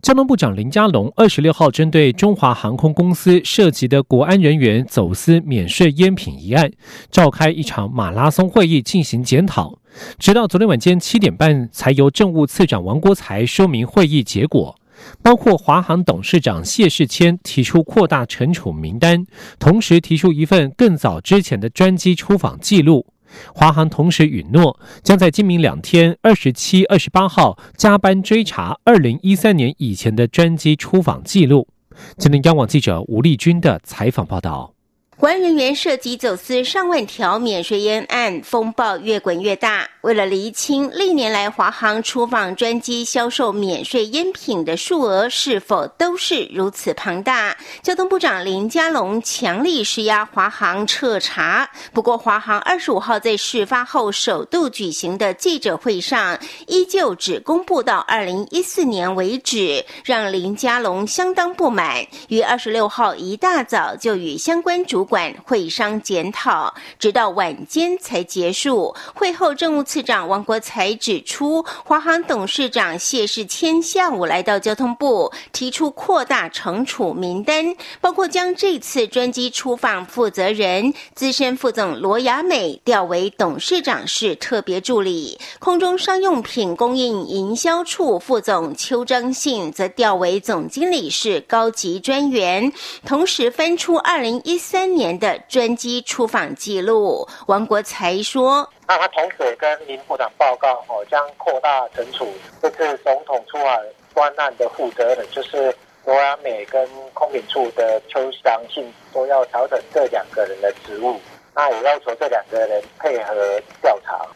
交通部长林佳龙二十六号针对中华航空公司涉及的国安人员走私免税烟品一案，召开一场马拉松会议进行检讨，直到昨天晚间七点半，才由政务次长王国才说明会议结果，包括华航董事长谢世谦提出扩大惩处名单，同时提出一份更早之前的专机出访记录。华航同时允诺，将在今明两天（二十七、二十八号）加班追查二零一三年以前的专机出访记录。吉林，央网记者吴丽君的采访报道。国安人员涉及走私上万条免税烟案，风暴越滚越大。为了厘清历年来华航出访专机销售免税烟品的数额是否都是如此庞大，交通部长林佳龙强力施压华航彻查。不过，华航二十五号在事发后首度举行的记者会上，依旧只公布到二零一四年为止，让林佳龙相当不满。于二十六号一大早就与相关主管会商检讨，直到晚间才结束。会后，政务次长王国才指出，华航董事长谢世谦下午来到交通部，提出扩大惩处名单，包括将这次专机出访负责人资深副总罗雅美调为董事长室特别助理，空中商用品供应营销处副总邱章信则调为总经理室高级专员，同时分出二零一三。年的专机出访记录，王国才说：“那他同时跟林部长报告，哦，将扩大惩处这次总统出海专案的负责人，就是罗亚美跟空警处的邱祥信，都要调整这两个人的职务。那也要求这两个人配合调查。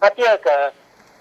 那第二个，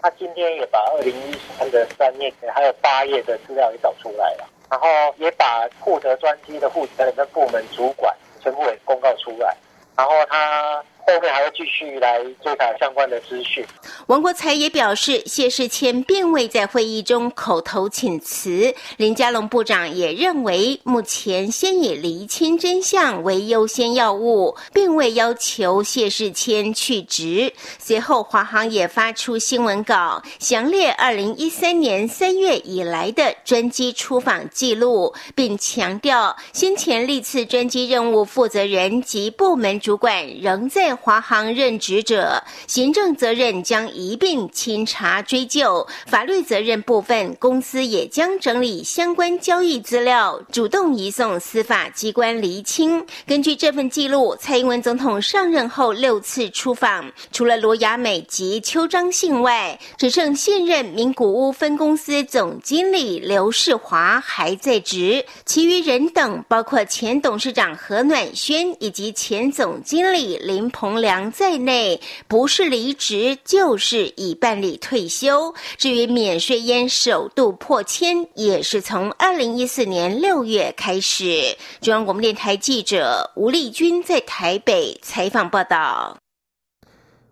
他今天也把二零一三的三页还有八页的资料也找出来了，然后也把负责专机的负责人跟部门主管。”全部公告出来，然后他。后面还会继续来追查相关的资讯。王国才也表示，谢世谦并未在会议中口头请辞。林佳龙部长也认为，目前先以厘清真相为优先要务，并未要求谢世谦去职。随后，华航也发出新闻稿，详列二零一三年三月以来的专机出访记录，并强调先前历次专机任务负责人及部门主管仍在。华航任职者行政责任将一并清查追究，法律责任部分公司也将整理相关交易资料，主动移送司法机关厘清。根据这份记录，蔡英文总统上任后六次出访，除了罗雅美及邱章信外，只剩现任名古屋分公司总经理刘世华还在职，其余人等包括前董事长何暖轩以及前总经理林。洪良在内，不是离职就是已办理退休。至于免税烟首度破千，也是从二零一四年六月开始。中央广播电台记者吴丽君在台北采访报道。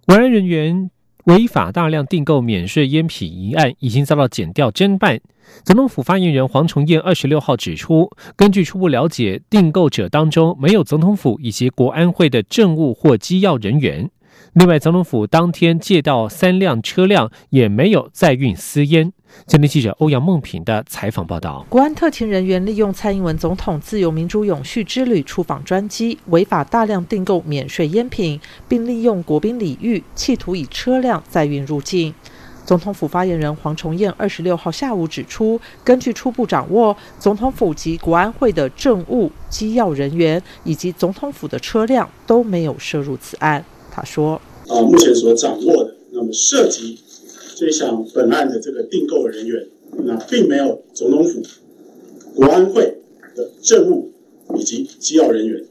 国安人员违法大量订购免税烟品一案，已经遭到检调侦办。总统府发言人黄崇彦二十六号指出，根据初步了解，订购者当中没有总统府以及国安会的政务或机要人员。另外，总统府当天借到三辆车辆，也没有载运私烟。今天记者欧阳梦平的采访报道：国安特勤人员利用蔡英文总统自由民主永续之旅出访专机，违法大量订购免税烟品，并利用国宾礼遇，企图以车辆载运入境。总统府发言人黄崇彦二十六号下午指出，根据初步掌握，总统府及国安会的政务、机要人员以及总统府的车辆都没有涉入此案。他说：“啊，目前所掌握的，那么涉及这项本案的这个订购人员，那并没有总统府、国安会的政务以及机要人员。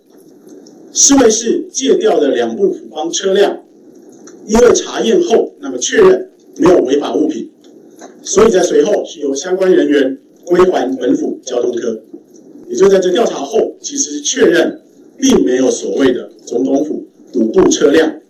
市卫室借调的两部府方车辆，因为查验后，那么确认。”没有违法物品，所以在随后是由相关人员归还本府交通科。也就在这调查后，其实确认并没有所谓的总统府五部车辆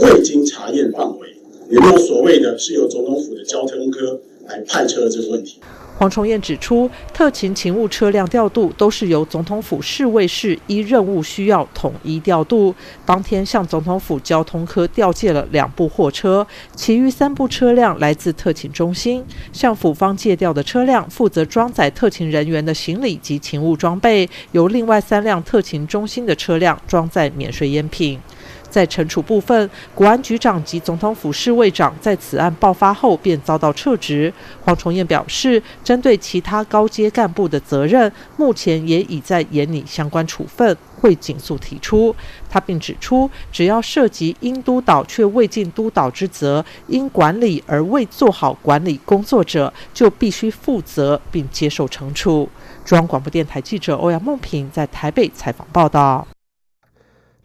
未经查验范围，也没有所谓的是由总统府的交通科来派车这个问题。黄崇彦指出，特勤勤务车辆调度都是由总统府侍卫室依任务需要统一调度。当天向总统府交通科调借了两部货车，其余三部车辆来自特勤中心。向府方借调的车辆负责装载特勤人员的行李及勤务装备，由另外三辆特勤中心的车辆装载免税烟品。在惩处部分，国安局长及总统府侍卫长在此案爆发后便遭到撤职。黄崇彦表示，针对其他高阶干部的责任，目前也已在严拟相关处分，会紧速提出。他并指出，只要涉及应督导却未尽督导之责，因管理而未做好管理工作者，就必须负责并接受惩处。中央广播电台记者欧阳梦平在台北采访报道。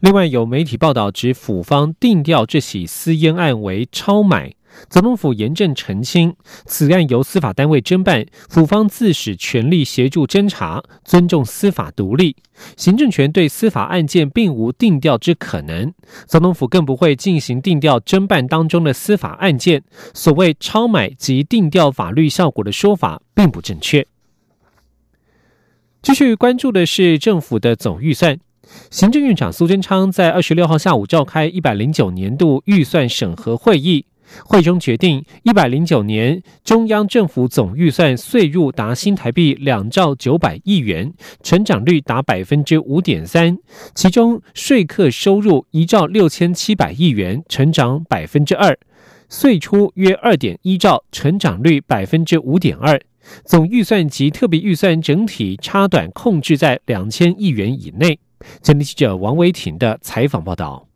另外，有媒体报道指府方定调这起私烟案为超买，总统府严正澄清，此案由司法单位侦办，府方自始全力协助侦查，尊重司法独立，行政权对司法案件并无定调之可能，总统府更不会进行定调侦办当中的司法案件。所谓超买及定调法律效果的说法并不正确。继续关注的是政府的总预算。行政院长苏贞昌在二十六号下午召开一百零九年度预算审核会议，会中决定一百零九年中央政府总预算税入达新台币两兆九百亿元，成长率达百分之五点三，其中税客收入一兆六千七百亿元，成长百分之二，税出约二点一兆，成长率百分之五点二，总预算及特别预算整体差短控制在两千亿元以内。前记者王维婷的采访报道：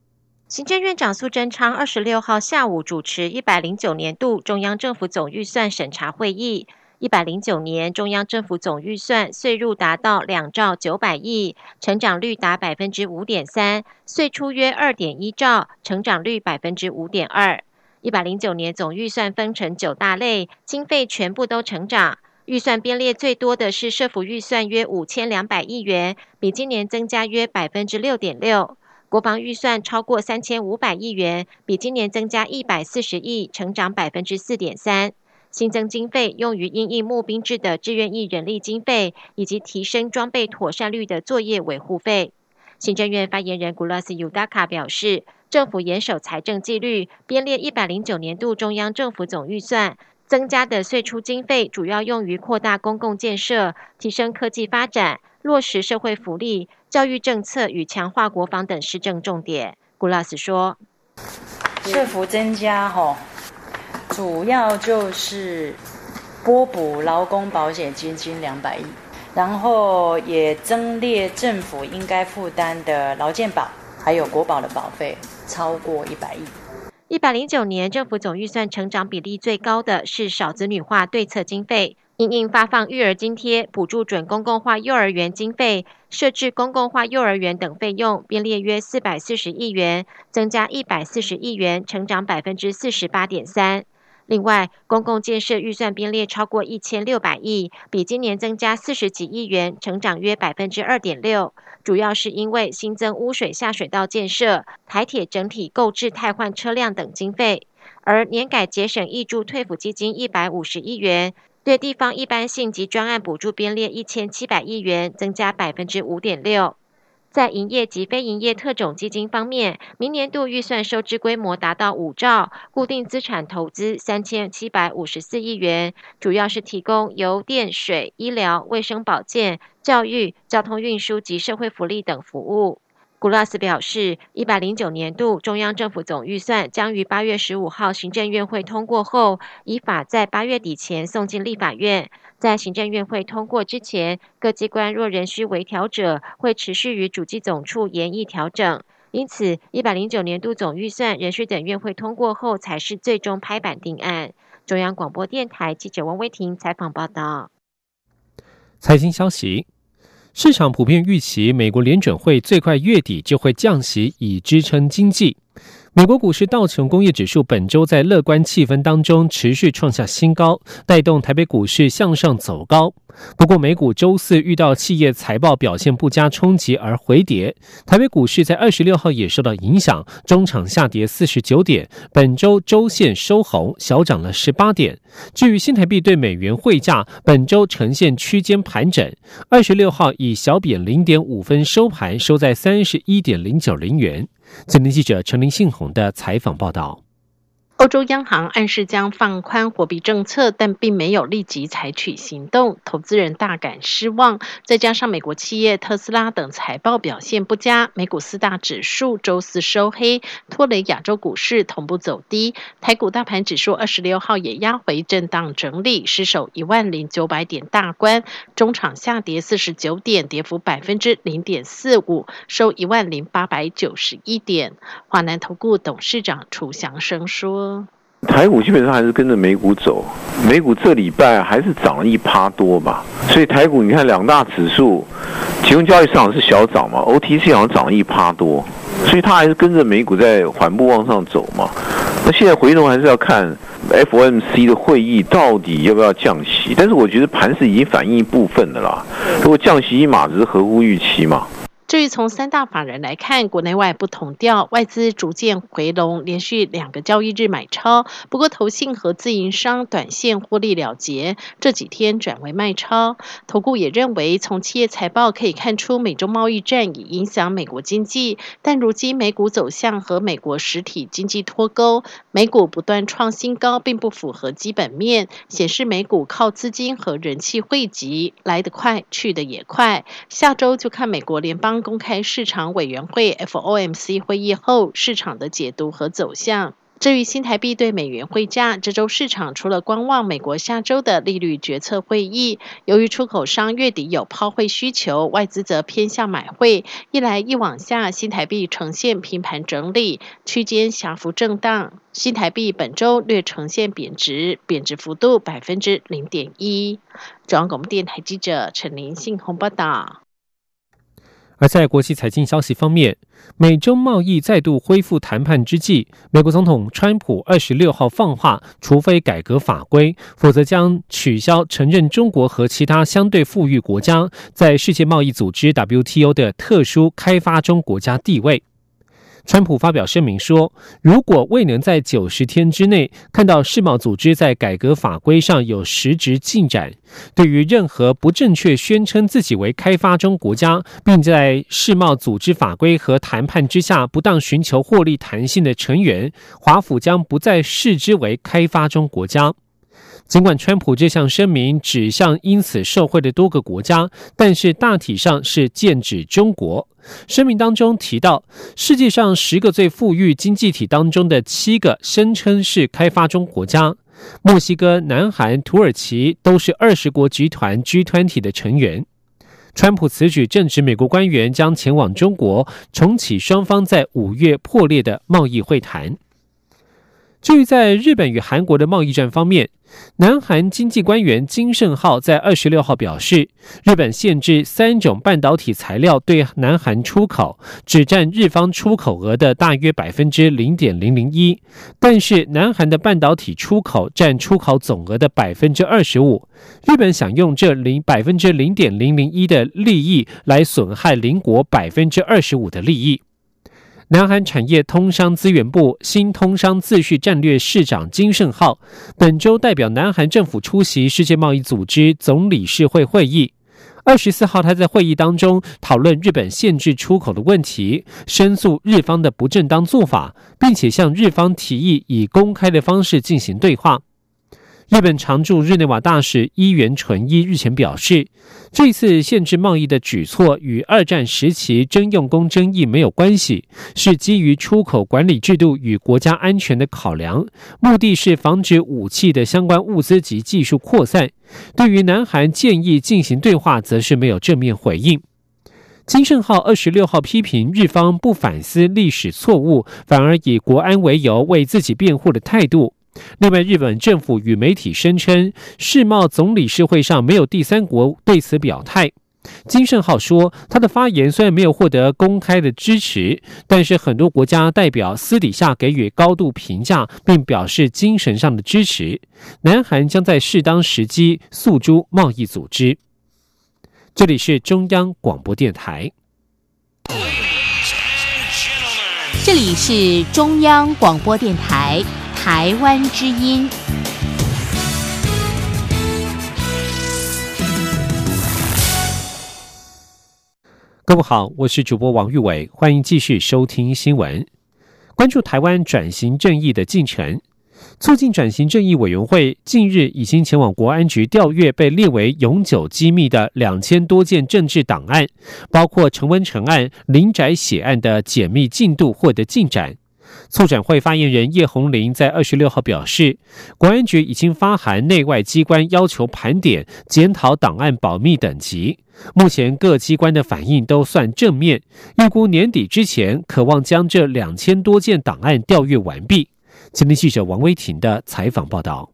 行政院长苏贞昌二十六号下午主持一百零九年度中央政府总预算审查会议。一百零九年中央政府总预算税入达到两兆九百亿，成长率达百分之五点三；税出约二点一兆，成长率百分之五点二。一百零九年总预算分成九大类，经费全部都成长。预算编列最多的是社福预算，约五千两百亿元，比今年增加约百分之六点六。国防预算超过三千五百亿元，比今年增加一百四十亿，成长百分之四点三。新增经费用于因应募兵制的志愿役人力经费，以及提升装备妥善率的作业维护费。行政院发言人古拉斯尤达卡表示，政府严守财政纪律，编列一百零九年度中央政府总预算。增加的税出经费主要用于扩大公共建设、提升科技发展、落实社会福利、教育政策与强化国防等施政重点。古拉斯说：“税负增加，吼，主要就是拨补劳工保险基金两百亿，然后也增列政府应该负担的劳健保还有国保的保费超过一百亿。”一百零九年，政府总预算成长比例最高的是少子女化对策经费，因应发放育儿津贴、补助准公共化幼儿园经费、设置公共化幼儿园等费用，编列约四百四十亿元，增加一百四十亿元，成长百分之四十八点三。另外，公共建设预算编列超过一千六百亿，比今年增加四十几亿元，成长约百分之二点六。主要是因为新增污水下水道建设、台铁整体购置汰换车辆等经费，而年改节省挹注退辅基金一百五十亿元，对地方一般性及专案补助编列一千七百亿元，增加百分之五点六。在营业及非营业特种基金方面，明年度预算收支规模达到五兆，固定资产投资三千七百五十四亿元，主要是提供油电水、医疗卫生保健、教育、交通运输及社会福利等服务。古拉斯表示，一百零九年度中央政府总预算将于八月十五号行政院会通过后，依法在八月底前送进立法院。在行政院会通过之前，各机关若仍需微调者，会持续与主计总处研议调整。因此，一百零九年度总预算仍需等院会通过后，才是最终拍板定案。中央广播电台记者王威婷采访报道。财经消息。市场普遍预期，美国联准会最快月底就会降息，以支撑经济。美国股市道琼工业指数本周在乐观气氛当中持续创下新高，带动台北股市向上走高。不过，美股周四遇到企业财报表现不佳冲击而回跌，台北股市在二十六号也受到影响，中场下跌四十九点，本周周线收红，小涨了十八点。至于新台币对美元汇价，本周呈现区间盘整，二十六号以小贬零点五分收盘，收在三十一点零九零元。今天记者陈林信宏的采访报道。欧洲央行暗示将放宽货币政策，但并没有立即采取行动，投资人大感失望。再加上美国企业特斯拉等财报表现不佳，美股四大指数周四收黑，拖累亚洲股市同步走低。台股大盘指数二十六号也压回震荡整理，失守一万零九百点大关，中场下跌四十九点，跌幅百分之零点四五，收一万零八百九十一点。华南投顾董事长楚祥生说。台股基本上还是跟着美股走，美股这礼拜还是涨了一趴多吧，所以台股你看两大指数，其中交易市场是小涨嘛，OTC 好像涨了一趴多，所以它还是跟着美股在缓步往上走嘛。那现在回头还是要看 FOMC 的会议到底要不要降息，但是我觉得盘是已经反映一部分的啦，如果降息一码只是合乎预期嘛。至于从三大法人来看，国内外不同调，外资逐渐回笼，连续两个交易日买超。不过，投信和自营商短线获利了结，这几天转为卖超。投顾也认为，从企业财报可以看出，美中贸易战已影响美国经济。但如今美股走向和美国实体经济脱钩，美股不断创新高，并不符合基本面，显示美股靠资金和人气汇集，来得快，去得也快。下周就看美国联邦。公开市场委员会 FOMC 会议后，市场的解读和走向。至于新台币对美元汇价，这周市场除了观望美国下周的利率决策会议，由于出口商月底有抛汇需求，外资则偏向买汇，一来一往下，新台币呈现平盘整理，区间小幅震荡。新台币本周略呈现贬值，贬值幅度百分之零点一。中央广播电台记者陈林信鸿报道。而在国际财经消息方面，美中贸易再度恢复谈判之际，美国总统川普二十六号放话，除非改革法规，否则将取消承认中国和其他相对富裕国家在世界贸易组织 WTO 的特殊开发中国家地位。川普发表声明说，如果未能在九十天之内看到世贸组织在改革法规上有实质进展，对于任何不正确宣称自己为开发中国家，并在世贸组织法规和谈判之下不当寻求获利弹性的成员，华府将不再视之为开发中国家。尽管川普这项声明指向因此受惠的多个国家，但是大体上是剑指中国。声明当中提到，世界上十个最富裕经济体当中的七个声称是开发中国家，墨西哥、南韩、土耳其都是二十国集团 G 团体的成员。川普此举正值美国官员将前往中国重启双方在五月破裂的贸易会谈。至于在日本与韩国的贸易战方面，南韩经济官员金盛浩在二十六号表示，日本限制三种半导体材料对南韩出口，只占日方出口额的大约百分之零点零零一，但是南韩的半导体出口占出口总额的百分之二十五，日本想用这零百分之零点零零一的利益来损害邻国百分之二十五的利益。南韩产业通商资源部新通商秩序战略市长金胜浩本周代表南韩政府出席世界贸易组织总理事会会议。二十四号，他在会议当中讨论日本限制出口的问题，申诉日方的不正当做法，并且向日方提议以公开的方式进行对话。日本常驻日内瓦大使伊原纯一日前表示，这次限制贸易的举措与二战时期征用工争议没有关系，是基于出口管理制度与国家安全的考量，目的是防止武器的相关物资及技术扩散。对于南韩建议进行对话，则是没有正面回应。金圣浩二十六号批评日方不反思历史错误，反而以国安为由为自己辩护的态度。另外，日本政府与媒体声称，世贸总理事会上没有第三国对此表态。金圣浩说，他的发言虽然没有获得公开的支持，但是很多国家代表私底下给予高度评价，并表示精神上的支持。南韩将在适当时机诉诸贸易组织。这里是中央广播电台。这里是中央广播电台台湾之音。各位好，我是主播王玉伟，欢迎继续收听新闻，关注台湾转型正义的进程。促进转型正义委员会近日已经前往国安局调阅被列为永久机密的两千多件政治档案，包括陈文成案、林宅血案的解密进度获得进展。促转会发言人叶红林在二十六号表示，国安局已经发函内外机关，要求盘点、检讨档案保密等级。目前各机关的反应都算正面，预估年底之前，渴望将这两千多件档案调阅完毕。今天记者王威婷的采访报道。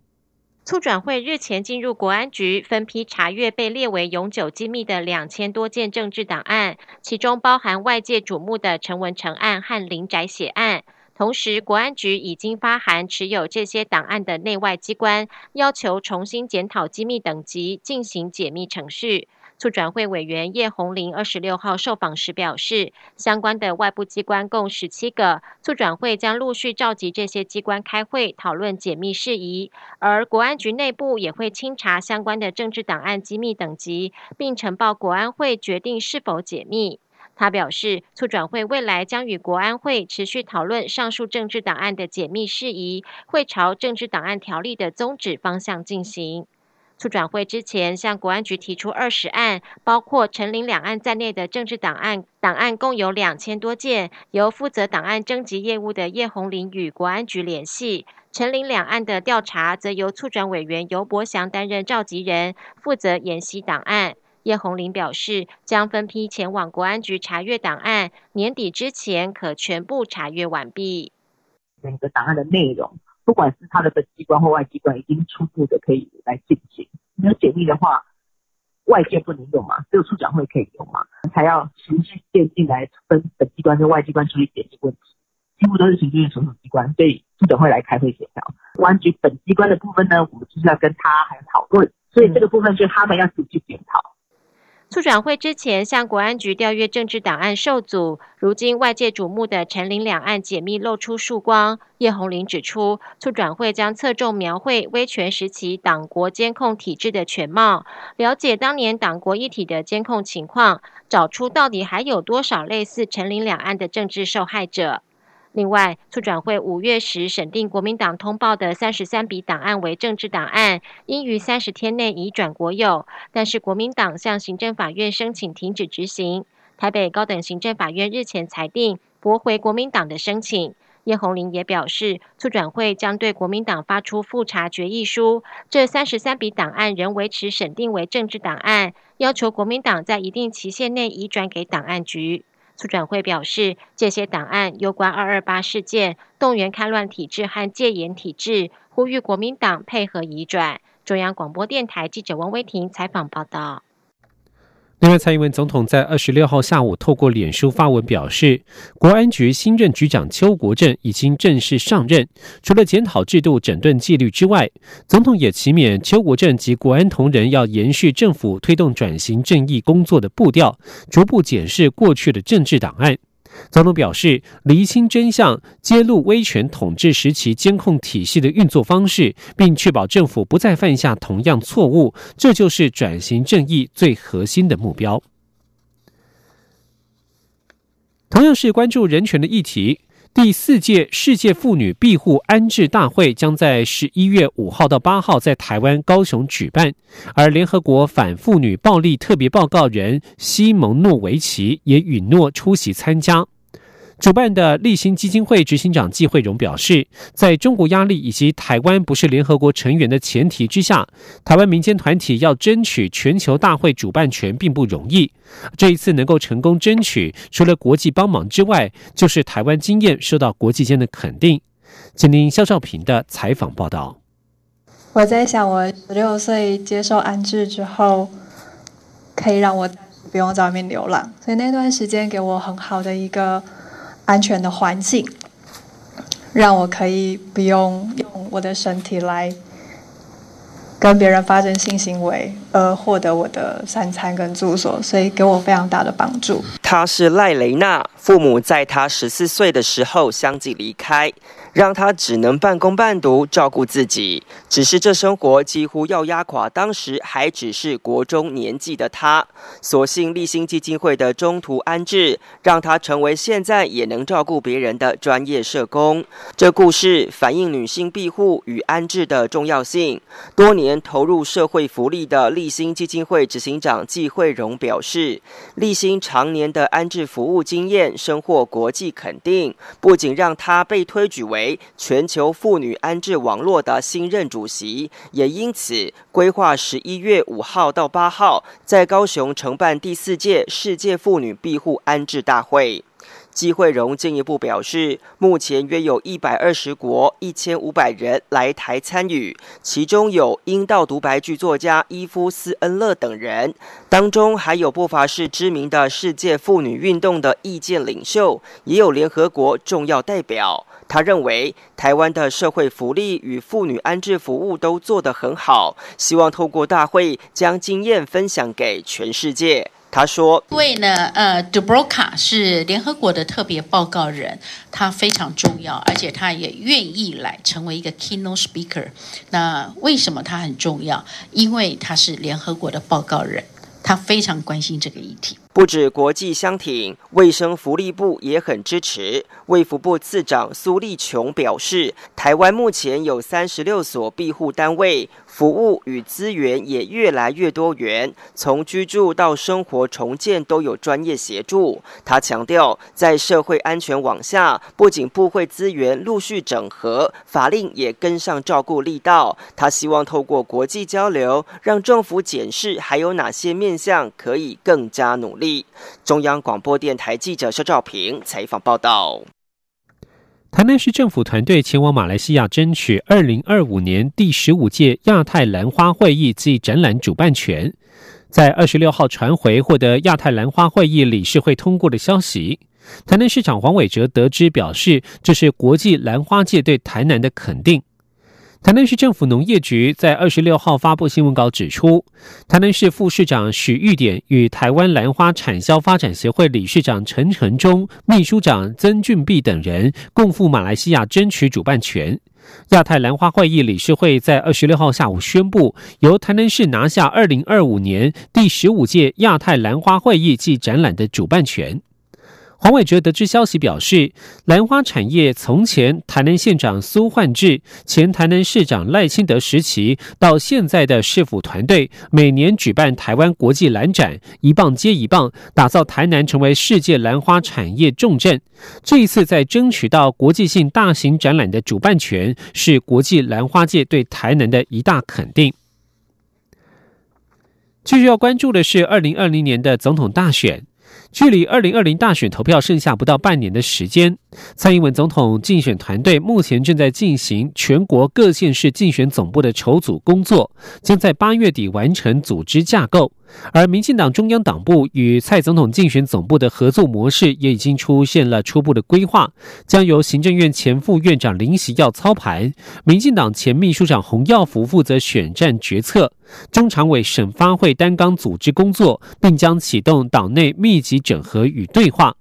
促转会日前进入国安局，分批查阅被列为永久机密的两千多件政治档案，其中包含外界瞩目的陈文成案和林宅血案。同时，国安局已经发函持有这些档案的内外机关，要求重新检讨机密等级，进行解密程序。促转会委员叶红林二十六号受访时表示，相关的外部机关共十七个，促转会将陆续召集这些机关开会讨论解密事宜，而国安局内部也会清查相关的政治档案机密等级，并呈报国安会决定是否解密。他表示，促转会未来将与国安会持续讨论上述政治档案的解密事宜，会朝政治档案条例的宗旨方向进行。促转会之前向国安局提出二十案，包括陈林两案在内的政治档案，档案共有两千多件，由负责档案征集业务的叶红林与国安局联系。陈林两案的调查，则由促转委员尤伯祥担任召集人，负责研析档案。叶红林表示，将分批前往国安局查阅档案，年底之前可全部查阅完毕。整个档案的内容，不管是他的本机关或外机关，已经初步的可以来进行。没有解密的话，外界不能用嘛，只有处长会可以用嘛，才要循序渐进来分本机关跟外机关处理解密问题，几乎都是循序所属机关，所以处长会来开会协调。国安局本机关的部分呢，我们就是要跟他还要讨论，所以这个部分就他们要自己去检讨。促转会之前向国安局调阅政治档案受阻，如今外界瞩目的陈林两案解密露出曙光。叶红林指出，促转会将侧重描绘威权时期党国监控体制的全貌，了解当年党国一体的监控情况，找出到底还有多少类似陈林两案的政治受害者。另外，促转会五月时审定国民党通报的三十三笔档案为政治档案，应于三十天内移转国有。但是国民党向行政法院申请停止执行。台北高等行政法院日前裁定驳回国民党的申请。叶红林也表示，促转会将对国民党发出复查决议书，这三十三笔档案仍维持审定为政治档案，要求国民党在一定期限内移转给档案局。促转会表示，这些档案有关二二八事件、动员戡乱体制和戒严体制，呼吁国民党配合移转。中央广播电台记者王威婷采访报道。另外，蔡英文总统在二十六号下午透过脸书发文表示，国安局新任局长邱国正已经正式上任。除了检讨制度、整顿纪律之外，总统也期勉邱国正及国安同仁要延续政府推动转型正义工作的步调，逐步检视过去的政治档案。总统表示，厘清真相，揭露威权统治时期监控体系的运作方式，并确保政府不再犯下同样错误，这就是转型正义最核心的目标。同样是关注人权的议题，第四届世界妇女庇护安置大会将在十一月五号到八号在台湾高雄举办，而联合国反妇女暴力特别报告人西蒙诺维奇也允诺出席参加。主办的立新基金会执行长季慧荣表示，在中国压力以及台湾不是联合国成员的前提之下，台湾民间团体要争取全球大会主办权并不容易。这一次能够成功争取，除了国际帮忙之外，就是台湾经验受到国际间的肯定。请听肖少平的采访报道。我在想，我十六岁接受安置之后，可以让我不用在外面流浪，所以那段时间给我很好的一个安全的环境，让我可以不用用我的身体来。跟别人发生性行为而获得我的三餐跟住所，所以给我非常大的帮助。他是赖雷娜，父母在他十四岁的时候相继离开。让他只能半工半读照顾自己，只是这生活几乎要压垮当时还只是国中年纪的他。所幸立新基金会的中途安置，让他成为现在也能照顾别人的专业社工。这故事反映女性庇护与安置的重要性。多年投入社会福利的立新基金会执行长季慧荣表示，立新常年的安置服务经验深获国际肯定，不仅让他被推举为。全球妇女安置网络的新任主席，也因此规划十一月五号到八号在高雄承办第四届世界妇女庇护安置大会。季慧荣进一步表示，目前约有一百二十国一千五百人来台参与，其中有阴道独白剧作家伊夫斯恩勒等人，当中还有不乏是知名的世界妇女运动的意见领袖，也有联合国重要代表。他认为台湾的社会福利与妇女安置服务都做得很好，希望透过大会将经验分享给全世界。他说：“因为呢，呃，Dubroka 是联合国的特别报告人，他非常重要，而且他也愿意来成为一个 keynote speaker。那为什么他很重要？因为他是联合国的报告人，他非常关心这个议题。”不止国际相挺，卫生福利部也很支持。卫福部次长苏立琼表示，台湾目前有三十六所庇护单位，服务与资源也越来越多元，从居住到生活重建都有专业协助。他强调，在社会安全网下，不仅部会资源陆续整合，法令也跟上照顾力道。他希望透过国际交流，让政府检视还有哪些面向可以更加努力。中央广播电台记者肖兆平采访报道：台南市政府团队前往马来西亚争取二零二五年第十五届亚太兰花会议暨展览主办权，在二十六号传回获得亚太兰花会议理事会通过的消息。台南市长黄伟哲得知表示，这是国际兰花界对台南的肯定。台南市政府农业局在二十六号发布新闻稿指出，台南市副市长许玉典与台湾兰花产销发展协会理事长陈成忠、秘书长曾俊碧等人共赴马来西亚争取主办权。亚太兰花会议理事会在二十六号下午宣布，由台南市拿下二零二五年第十五届亚太兰花会议暨展览的主办权。黄伟哲得知消息，表示兰花产业从前台南县长苏焕智、前台南市长赖清德时期，到现在的市府团队，每年举办台湾国际兰展，一棒接一棒，打造台南成为世界兰花产业重镇。这一次在争取到国际性大型展览的主办权，是国际兰花界对台南的一大肯定。继续要关注的是二零二零年的总统大选。距离二零二零大选投票剩下不到半年的时间，蔡英文总统竞选团队目前正在进行全国各县市竞选总部的筹组工作，将在八月底完成组织架构。而民进党中央党部与蔡总统竞选总部的合作模式也已经出现了初步的规划，将由行政院前副院长林喜耀操盘，民进党前秘书长洪耀福负责选战决策，中常委沈发会担纲组织工作，并将启动党内密集整合与对话。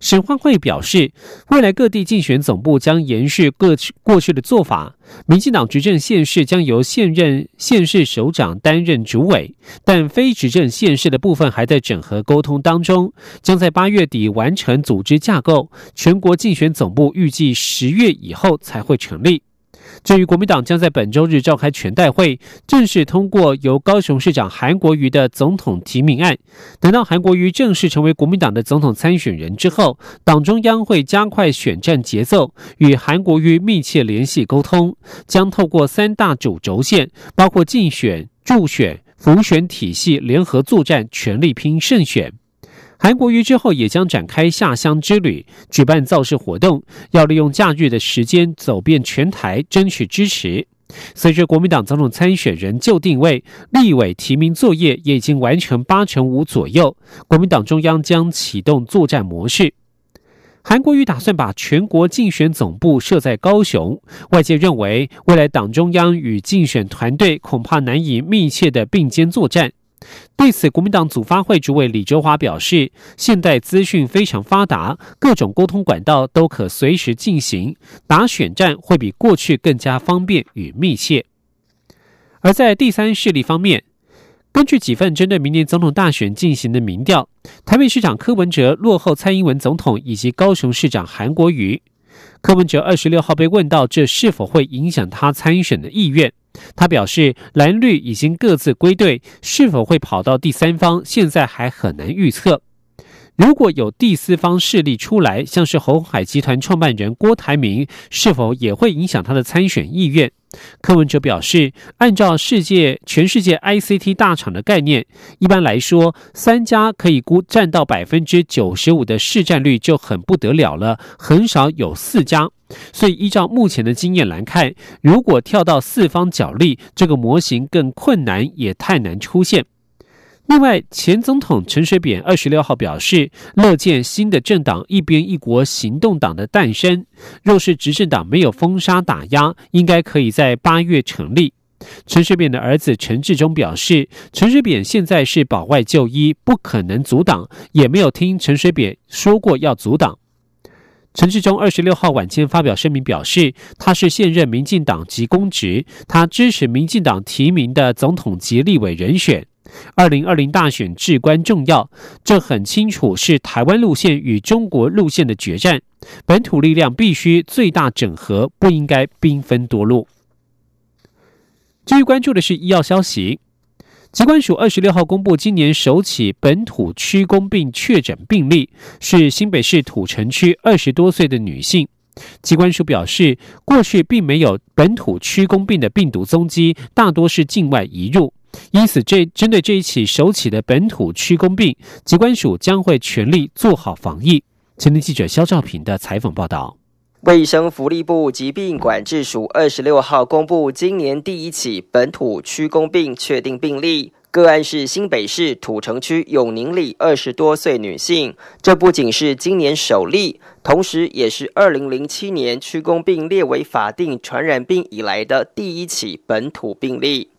沈焕会表示，未来各地竞选总部将延续各过去的做法。民进党执政县市将由现任县市首长担任主委，但非执政县市的部分还在整合沟通当中，将在八月底完成组织架构。全国竞选总部预计十月以后才会成立。至于国民党将在本周日召开全代会，正式通过由高雄市长韩国瑜的总统提名案。等到韩国瑜正式成为国民党的总统参选人之后，党中央会加快选战节奏，与韩国瑜密切联系沟通，将透过三大主轴线，包括竞选、助选、辅选体系联合作战，全力拼胜选。韩国瑜之后也将展开下乡之旅，举办造势活动，要利用假日的时间走遍全台，争取支持。随着国民党总统参选人就定位，立委提名作业也已经完成八成五左右，国民党中央将启动作战模式。韩国瑜打算把全国竞选总部设在高雄，外界认为未来党中央与竞选团队恐怕难以密切的并肩作战。对此，国民党组发会主委李哲华表示，现代资讯非常发达，各种沟通管道都可随时进行，打选战会比过去更加方便与密切。而在第三势力方面，根据几份针对明年总统大选进行的民调，台北市长柯文哲落后蔡英文总统以及高雄市长韩国瑜。柯文哲二十六号被问到这是否会影响他参选的意愿，他表示蓝绿已经各自归队，是否会跑到第三方，现在还很难预测。如果有第四方势力出来，像是红海集团创办人郭台铭，是否也会影响他的参选意愿？柯文哲表示，按照世界全世界 ICT 大厂的概念，一般来说，三家可以估占到百分之九十五的市占率就很不得了了，很少有四家。所以依照目前的经验来看，如果跳到四方角力，这个模型更困难，也太难出现。另外，前总统陈水扁二十六号表示，乐见新的政党“一边一国”行动党的诞生。若是执政党没有封杀打压，应该可以在八月成立。陈水扁的儿子陈志忠表示，陈水扁现在是保外就医，不可能阻挡，也没有听陈水扁说过要阻挡。陈志忠二十六号晚间发表声明表示，他是现任民进党籍公职，他支持民进党提名的总统及立委人选。二零二零大选至关重要，这很清楚是台湾路线与中国路线的决战。本土力量必须最大整合，不应该兵分多路。至于关注的是医药消息，疾管署二十六号公布今年首起本土区公病确诊病例，是新北市土城区二十多岁的女性。疾管署表示，过去并没有本土区公病的病毒踪迹，大多是境外移入。因此，这针对这一起首起的本土区公病，疾管署将会全力做好防疫。前天记者肖兆平的采访报道。卫生福利部疾病管制署二十六号公布今年第一起本土区公病确定病例，个案是新北市土城区永宁里二十多岁女性。这不仅是今年首例，同时也是二零零七年区公病列为法定传染病以来的第一起本土病例。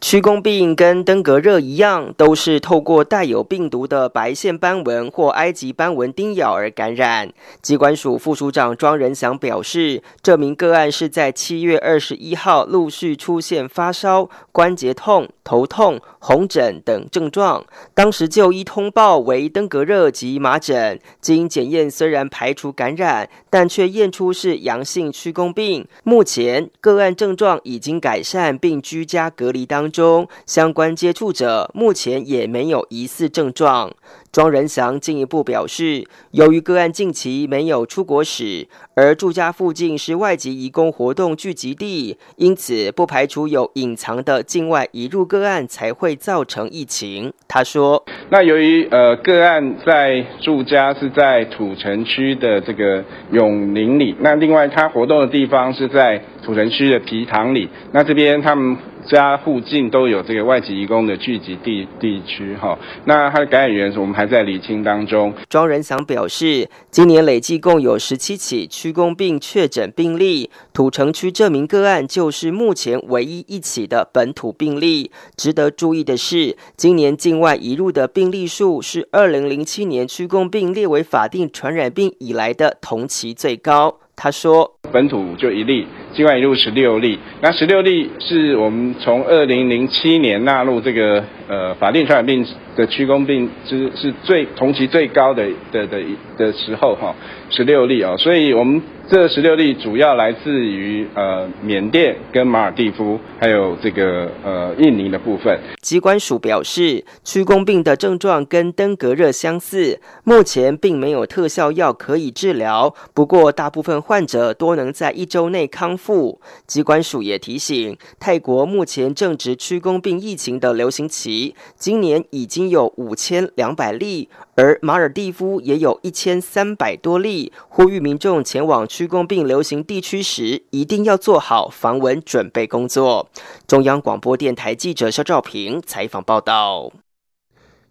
区公病跟登革热一样，都是透过带有病毒的白线斑纹或埃及斑纹叮咬而感染。机关署副署长庄仁祥表示，这名个案是在七月二十一号陆续出现发烧、关节痛、头痛、红疹等症状，当时就医通报为登革热及麻疹，经检验虽然排除感染，但却验出是阳性曲弓病。目前个案症状已经改善，并居家。隔离当中，相关接触者目前也没有疑似症状。庄仁祥进一步表示，由于个案近期没有出国史，而住家附近是外籍移工活动聚集地，因此不排除有隐藏的境外移入个案才会造成疫情。他说：“那由于呃个案在住家是在土城区的这个永宁里，那另外他活动的地方是在土城区的皮塘里，那这边他们。”家附近都有这个外籍移工的聚集地地区，哈，那它的感染源我们还在厘清当中。庄仁祥表示，今年累计共有十七起区公病确诊病例，土城区这名个案就是目前唯一一起的本土病例。值得注意的是，今年境外移入的病例数是二零零七年区公病列为法定传染病以来的同期最高。他说，本土就一例。境外一路十六例，那十六例是我们从二零零七年纳入这个呃法定传染病的区公病，是是最同期最高的的的的时候哈，十六例啊，所以我们。这十六例主要来自于呃缅甸跟马尔蒂夫，还有这个呃印尼的部分。机关署表示，区公病的症状跟登革热相似，目前并没有特效药可以治疗，不过大部分患者多能在一周内康复。机关署也提醒，泰国目前正值区公病疫情的流行期，今年已经有五千两百例，而马尔蒂夫也有一千三百多例。呼吁民众前往区公病流行地区时，一定要做好防蚊准备工作。中央广播电台记者肖兆平采访报道。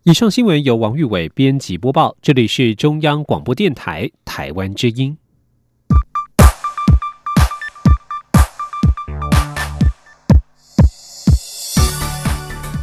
以上新闻由王玉伟编辑播报，这里是中央广播电台台湾之音。